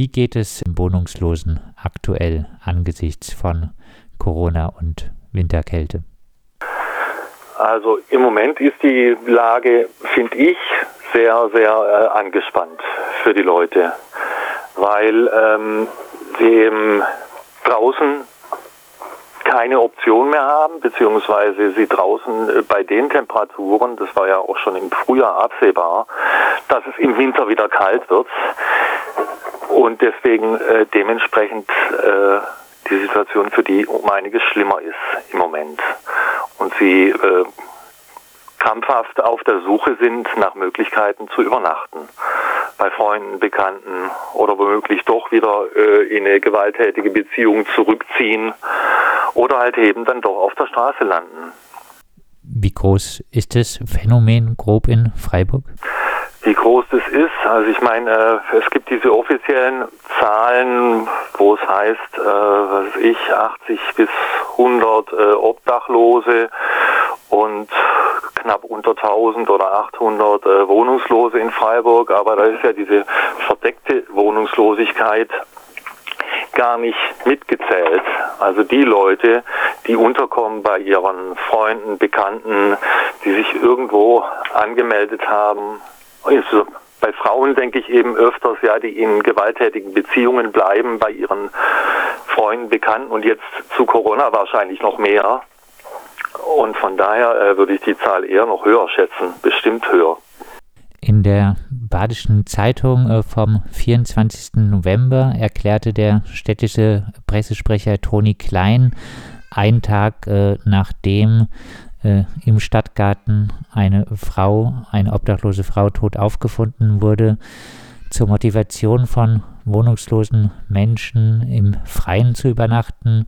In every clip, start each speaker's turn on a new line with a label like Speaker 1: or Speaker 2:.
Speaker 1: Wie geht es Wohnungslosen aktuell angesichts von Corona und Winterkälte?
Speaker 2: Also im Moment ist die Lage, finde ich, sehr, sehr äh, angespannt für die Leute, weil ähm, sie eben draußen keine Option mehr haben, beziehungsweise sie draußen äh, bei den Temperaturen, das war ja auch schon im Frühjahr absehbar, dass es im Winter wieder kalt wird und deswegen äh, dementsprechend äh, die Situation für die um einiges schlimmer ist im Moment und sie äh, krampfhaft auf der Suche sind nach Möglichkeiten zu übernachten. Bei Freunden, Bekannten oder womöglich doch wieder äh, in eine gewalttätige Beziehung zurückziehen oder halt eben dann doch auf der Straße landen.
Speaker 1: Wie groß ist das Phänomen grob in Freiburg?
Speaker 2: Wie groß das ist, also ich meine, äh, es gibt diese offiziellen Zahlen, wo es heißt, äh, was weiß ich, 80 bis 100 äh, Obdachlose und knapp unter 1000 oder 800 äh, Wohnungslose in Freiburg, aber da ist ja diese verdeckte Wohnungslosigkeit gar nicht mitgezählt. Also die Leute, die unterkommen bei ihren Freunden, Bekannten, die sich irgendwo angemeldet haben. Also bei Frauen denke ich eben öfters, ja, die in gewalttätigen Beziehungen bleiben, bei ihren Freunden, Bekannten und jetzt zu Corona wahrscheinlich noch mehr. Und von daher äh, würde ich die Zahl eher noch höher schätzen, bestimmt höher.
Speaker 1: In der Badischen Zeitung äh, vom 24. November erklärte der städtische Pressesprecher Toni Klein, einen Tag äh, nachdem äh, im Stadtgarten eine Frau, eine obdachlose Frau tot aufgefunden wurde, zur Motivation von wohnungslosen Menschen im Freien zu übernachten,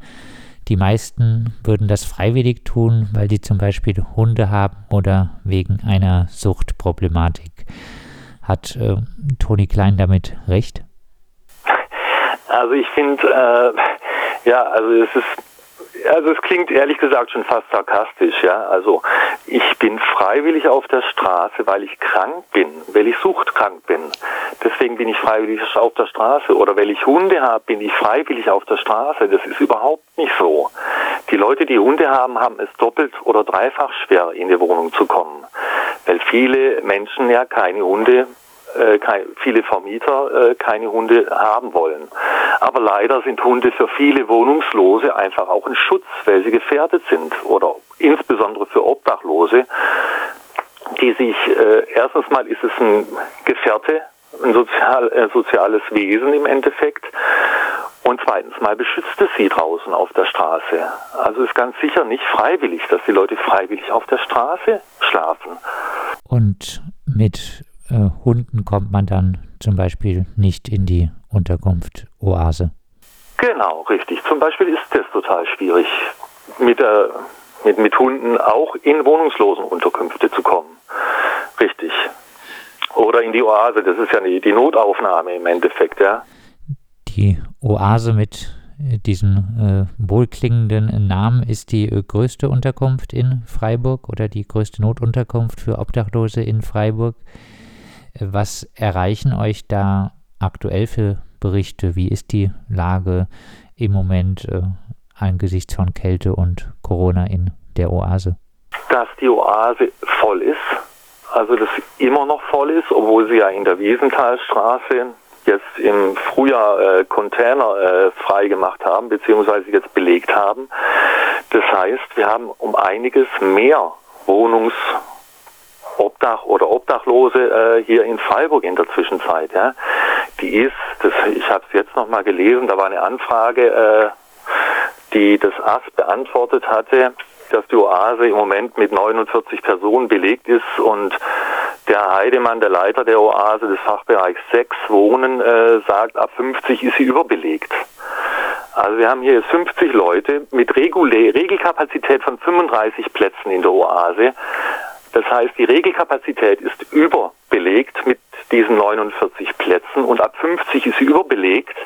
Speaker 1: die meisten würden das freiwillig tun, weil sie zum Beispiel Hunde haben oder wegen einer Suchtproblematik. Hat äh, Toni Klein damit recht?
Speaker 2: Also ich finde, äh, ja, also es ist also es klingt ehrlich gesagt schon fast sarkastisch, ja. Also ich bin freiwillig auf der Straße, weil ich krank bin, weil ich suchtkrank bin. Deswegen bin ich freiwillig auf der Straße. Oder weil ich Hunde habe, bin ich freiwillig auf der Straße. Das ist überhaupt nicht so. Die Leute, die Hunde haben, haben es doppelt oder dreifach schwer, in die Wohnung zu kommen. Weil viele Menschen ja keine Hunde äh, viele Vermieter äh, keine Hunde haben wollen. Aber leider sind Hunde für viele Wohnungslose einfach auch ein Schutz, weil sie gefährdet sind oder insbesondere für Obdachlose, die sich, äh, erstens mal ist es ein Gefährte, ein sozial, äh, soziales Wesen im Endeffekt. Und zweitens mal beschützt es sie draußen auf der Straße. Also ist ganz sicher nicht freiwillig, dass die Leute freiwillig auf der Straße schlafen.
Speaker 1: Und mit äh, Hunden kommt man dann zum Beispiel nicht in die Unterkunft Oase.
Speaker 2: Genau, richtig. Zum Beispiel ist das total schwierig, mit, äh, mit, mit Hunden auch in wohnungslosen Unterkünfte zu kommen. Richtig. Oder in die Oase, das ist ja die, die Notaufnahme im Endeffekt, ja.
Speaker 1: Die Oase mit diesem äh, wohlklingenden Namen ist die äh, größte Unterkunft in Freiburg oder die größte Notunterkunft für Obdachlose in Freiburg. Was erreichen euch da aktuell für Berichte? Wie ist die Lage im Moment äh, angesichts von Kälte und Corona in der Oase?
Speaker 2: Dass die Oase voll ist, also dass sie immer noch voll ist, obwohl sie ja in der Wiesenthalstraße jetzt im Frühjahr äh, Container äh, freigemacht haben, beziehungsweise jetzt belegt haben. Das heißt, wir haben um einiges mehr Wohnungs- Obdach oder Obdachlose äh, hier in Freiburg in der Zwischenzeit. Ja. Die ist, das, ich habe es jetzt nochmal gelesen, da war eine Anfrage, äh, die das AS beantwortet hatte, dass die Oase im Moment mit 49 Personen belegt ist und der Heidemann, der Leiter der Oase des Fachbereichs 6 Wohnen, äh, sagt, ab 50 ist sie überbelegt. Also wir haben hier jetzt 50 Leute mit Regul Regelkapazität von 35 Plätzen in der Oase. Das heißt, die Regelkapazität ist überbelegt mit diesen 49 Plätzen und ab 50 ist sie überbelegt.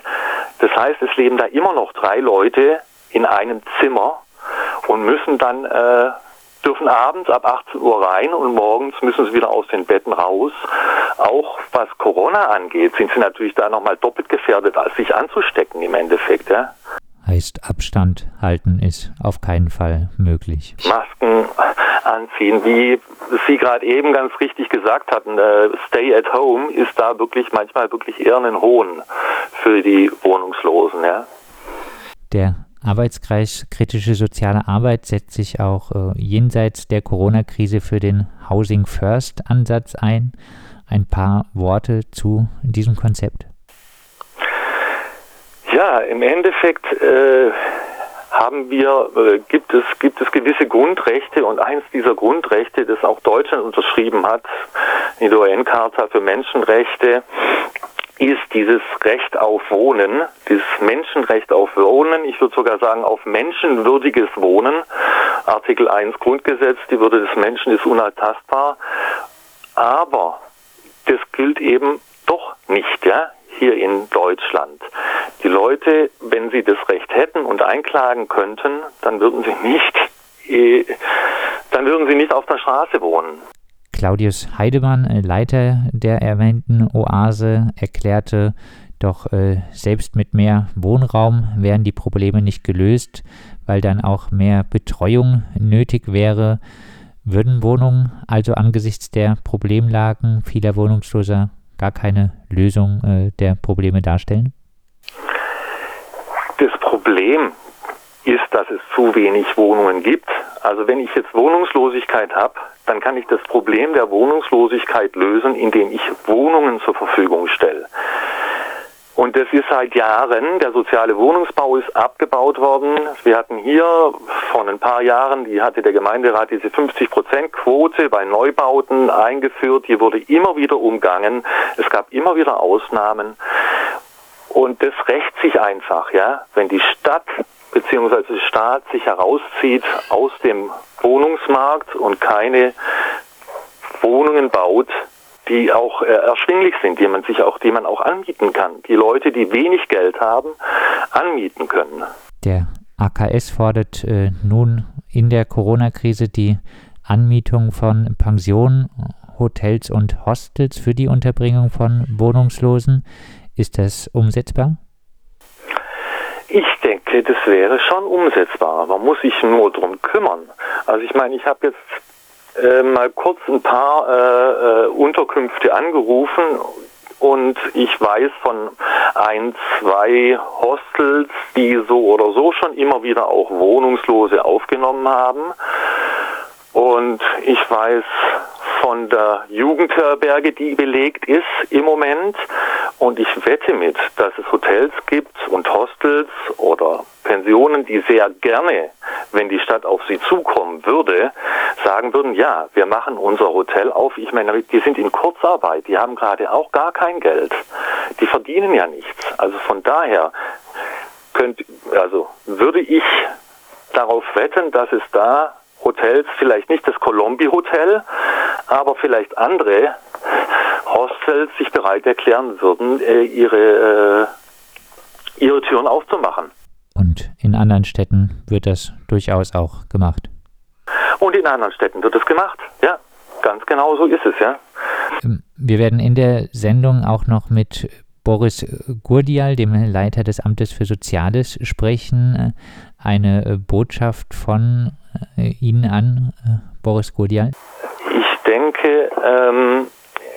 Speaker 2: Das heißt, es leben da immer noch drei Leute in einem Zimmer und müssen dann äh, dürfen abends ab 18 Uhr rein und morgens müssen sie wieder aus den Betten raus. Auch was Corona angeht, sind sie natürlich da nochmal doppelt gefährdet, als sich anzustecken im Endeffekt. Ja?
Speaker 1: Heißt, Abstand halten ist auf keinen Fall möglich.
Speaker 2: Masken anziehen, wie Sie gerade eben ganz richtig gesagt hatten, äh, Stay at Home ist da wirklich manchmal wirklich eher ein Hohn für die Wohnungslosen. Ja?
Speaker 1: Der Arbeitskreis Kritische Soziale Arbeit setzt sich auch äh, jenseits der Corona-Krise für den Housing First Ansatz ein. Ein paar Worte zu diesem Konzept.
Speaker 2: Ja, im Endeffekt äh, haben wir, äh, gibt, es, gibt es gewisse Grundrechte und eins dieser Grundrechte, das auch Deutschland unterschrieben hat, die UN-Charta für Menschenrechte, ist dieses Recht auf Wohnen, dieses Menschenrecht auf Wohnen, ich würde sogar sagen auf menschenwürdiges Wohnen. Artikel 1 Grundgesetz, die Würde des Menschen ist unantastbar. Aber das gilt eben doch nicht, ja, hier in Deutschland. Die Leute, wenn sie das Recht hätten und einklagen könnten, dann würden sie nicht, äh, dann würden sie nicht auf der Straße wohnen.
Speaker 1: Claudius Heidemann, äh, Leiter der erwähnten Oase, erklärte, doch äh, selbst mit mehr Wohnraum wären die Probleme nicht gelöst, weil dann auch mehr Betreuung nötig wäre. Würden Wohnungen also angesichts der Problemlagen vieler Wohnungsloser gar keine Lösung äh, der Probleme darstellen?
Speaker 2: Das Problem ist, dass es zu wenig Wohnungen gibt. Also wenn ich jetzt Wohnungslosigkeit habe, dann kann ich das Problem der Wohnungslosigkeit lösen, indem ich Wohnungen zur Verfügung stelle. Und das ist seit Jahren, der soziale Wohnungsbau ist abgebaut worden. Wir hatten hier vor ein paar Jahren, die hatte der Gemeinderat diese 50-Prozent-Quote bei Neubauten eingeführt. Die wurde immer wieder umgangen. Es gab immer wieder Ausnahmen. Und das rächt sich einfach, ja. Wenn die Stadt bzw. der Staat sich herauszieht aus dem Wohnungsmarkt und keine Wohnungen baut, die auch äh, erschwinglich sind, die man sich auch, die man auch anmieten kann, die Leute, die wenig Geld haben, anmieten können.
Speaker 1: Der AKS fordert äh, nun in der Corona-Krise die Anmietung von Pensionen, Hotels und Hostels für die Unterbringung von Wohnungslosen. Ist das umsetzbar?
Speaker 2: Ich denke, das wäre schon umsetzbar. Man muss sich nur darum kümmern. Also ich meine, ich habe jetzt äh, mal kurz ein paar äh, äh, Unterkünfte angerufen und ich weiß von ein, zwei Hostels, die so oder so schon immer wieder auch Wohnungslose aufgenommen haben. Und ich weiß von der Jugendherberge, die belegt ist im Moment. Und ich wette mit, dass es Hotels gibt und Hostels oder Pensionen, die sehr gerne, wenn die Stadt auf sie zukommen würde, sagen würden, ja, wir machen unser Hotel auf. Ich meine, die sind in Kurzarbeit, die haben gerade auch gar kein Geld. Die verdienen ja nichts. Also von daher könnte, also würde ich darauf wetten, dass es da Hotels, vielleicht nicht das Colombi Hotel, aber vielleicht andere Hostels sich bereit erklären würden, äh, ihre, äh, ihre Türen aufzumachen.
Speaker 1: Und in anderen Städten wird das durchaus auch gemacht.
Speaker 2: Und in anderen Städten wird es gemacht, ja. Ganz genau so ist es, ja.
Speaker 1: Ähm, wir werden in der Sendung auch noch mit Boris Gurdial, dem Leiter des Amtes für Soziales, sprechen. Eine äh, Botschaft von Ihnen an, Boris Gurdial?
Speaker 2: Ich denke, ähm,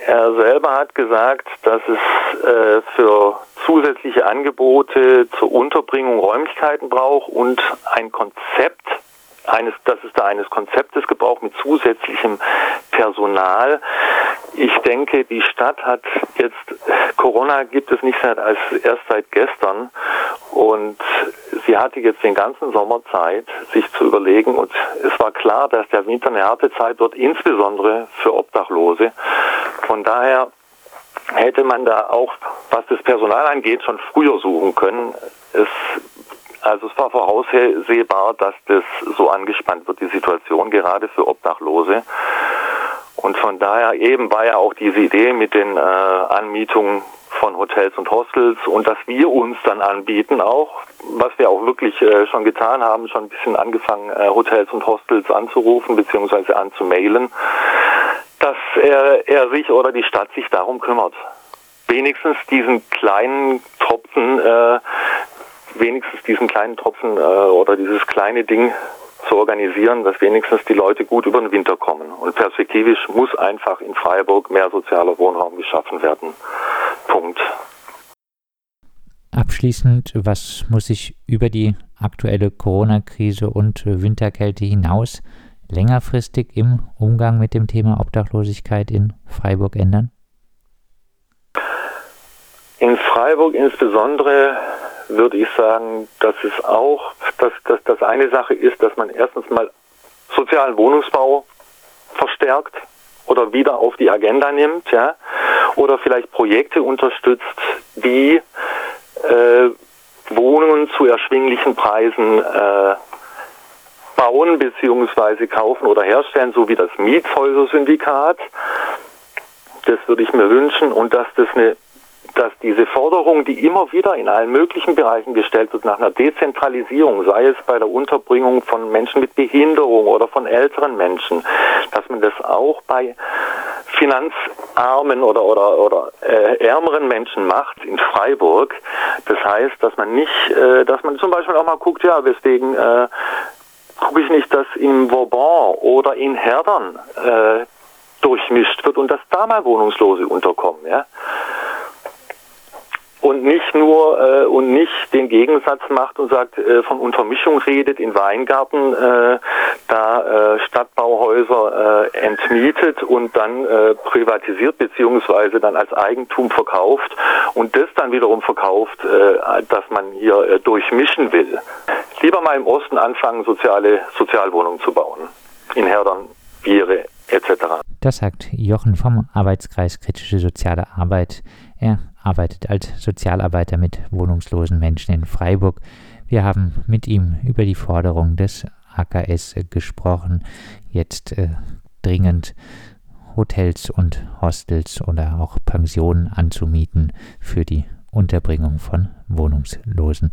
Speaker 2: er selber hat gesagt, dass es äh, für zusätzliche Angebote zur Unterbringung Räumlichkeiten braucht und ein Konzept eines, dass es da eines Konzeptes gebraucht mit zusätzlichem Personal. Ich denke, die Stadt hat jetzt, Corona gibt es nicht seit, als erst seit gestern und sie hatte jetzt den ganzen Sommer Zeit, sich zu überlegen und es war klar, dass der Winter eine harte Zeit wird, insbesondere für Obdachlose. Von daher hätte man da auch, was das Personal angeht, schon früher suchen können. Es also es war voraussehbar, dass das so angespannt wird, die Situation gerade für Obdachlose. Und von daher eben war ja auch diese Idee mit den äh, Anmietungen von Hotels und Hostels und dass wir uns dann anbieten auch, was wir auch wirklich äh, schon getan haben, schon ein bisschen angefangen, äh, Hotels und Hostels anzurufen bzw. anzumailen, dass er, er sich oder die Stadt sich darum kümmert. Wenigstens diesen kleinen Tropfen, äh, wenigstens diesen kleinen Tropfen äh, oder dieses kleine Ding zu organisieren, dass wenigstens die Leute gut über den Winter kommen. Und perspektivisch muss einfach in Freiburg mehr sozialer Wohnraum geschaffen werden. Punkt.
Speaker 1: Abschließend, was muss sich über die aktuelle Corona-Krise und Winterkälte hinaus längerfristig im Umgang mit dem Thema Obdachlosigkeit in Freiburg ändern?
Speaker 2: In Freiburg insbesondere würde ich sagen, dass es auch, dass, dass das eine Sache ist, dass man erstens mal sozialen Wohnungsbau verstärkt oder wieder auf die Agenda nimmt, ja, oder vielleicht Projekte unterstützt, die äh, Wohnungen zu erschwinglichen Preisen äh, bauen bzw. kaufen oder herstellen, so wie das Mietshäuser-Syndikat. Das würde ich mir wünschen und dass das eine dass diese Forderung, die immer wieder in allen möglichen Bereichen gestellt wird, nach einer Dezentralisierung, sei es bei der Unterbringung von Menschen mit Behinderung oder von älteren Menschen, dass man das auch bei finanzarmen oder, oder, oder äh, ärmeren Menschen macht in Freiburg. Das heißt, dass man nicht, äh, dass man zum Beispiel auch mal guckt, ja, weswegen äh, gucke ich nicht, dass in Vauban oder in Herdern äh, durchmischt wird und dass da mal Wohnungslose unterkommen, ja und nicht nur äh, und nicht den Gegensatz macht und sagt, äh, von Untermischung redet in Weingarten, äh, da äh, Stadtbauhäuser äh, entmietet und dann äh, privatisiert beziehungsweise dann als Eigentum verkauft und das dann wiederum verkauft, äh, dass man hier äh, durchmischen will. Lieber mal im Osten anfangen, soziale Sozialwohnungen zu bauen. In Herdern, Biere etc.
Speaker 1: Das sagt Jochen vom Arbeitskreis Kritische Soziale Arbeit. Er arbeitet als Sozialarbeiter mit wohnungslosen Menschen in Freiburg. Wir haben mit ihm über die Forderung des AKS gesprochen, jetzt äh, dringend Hotels und Hostels oder auch Pensionen anzumieten für die Unterbringung von Wohnungslosen.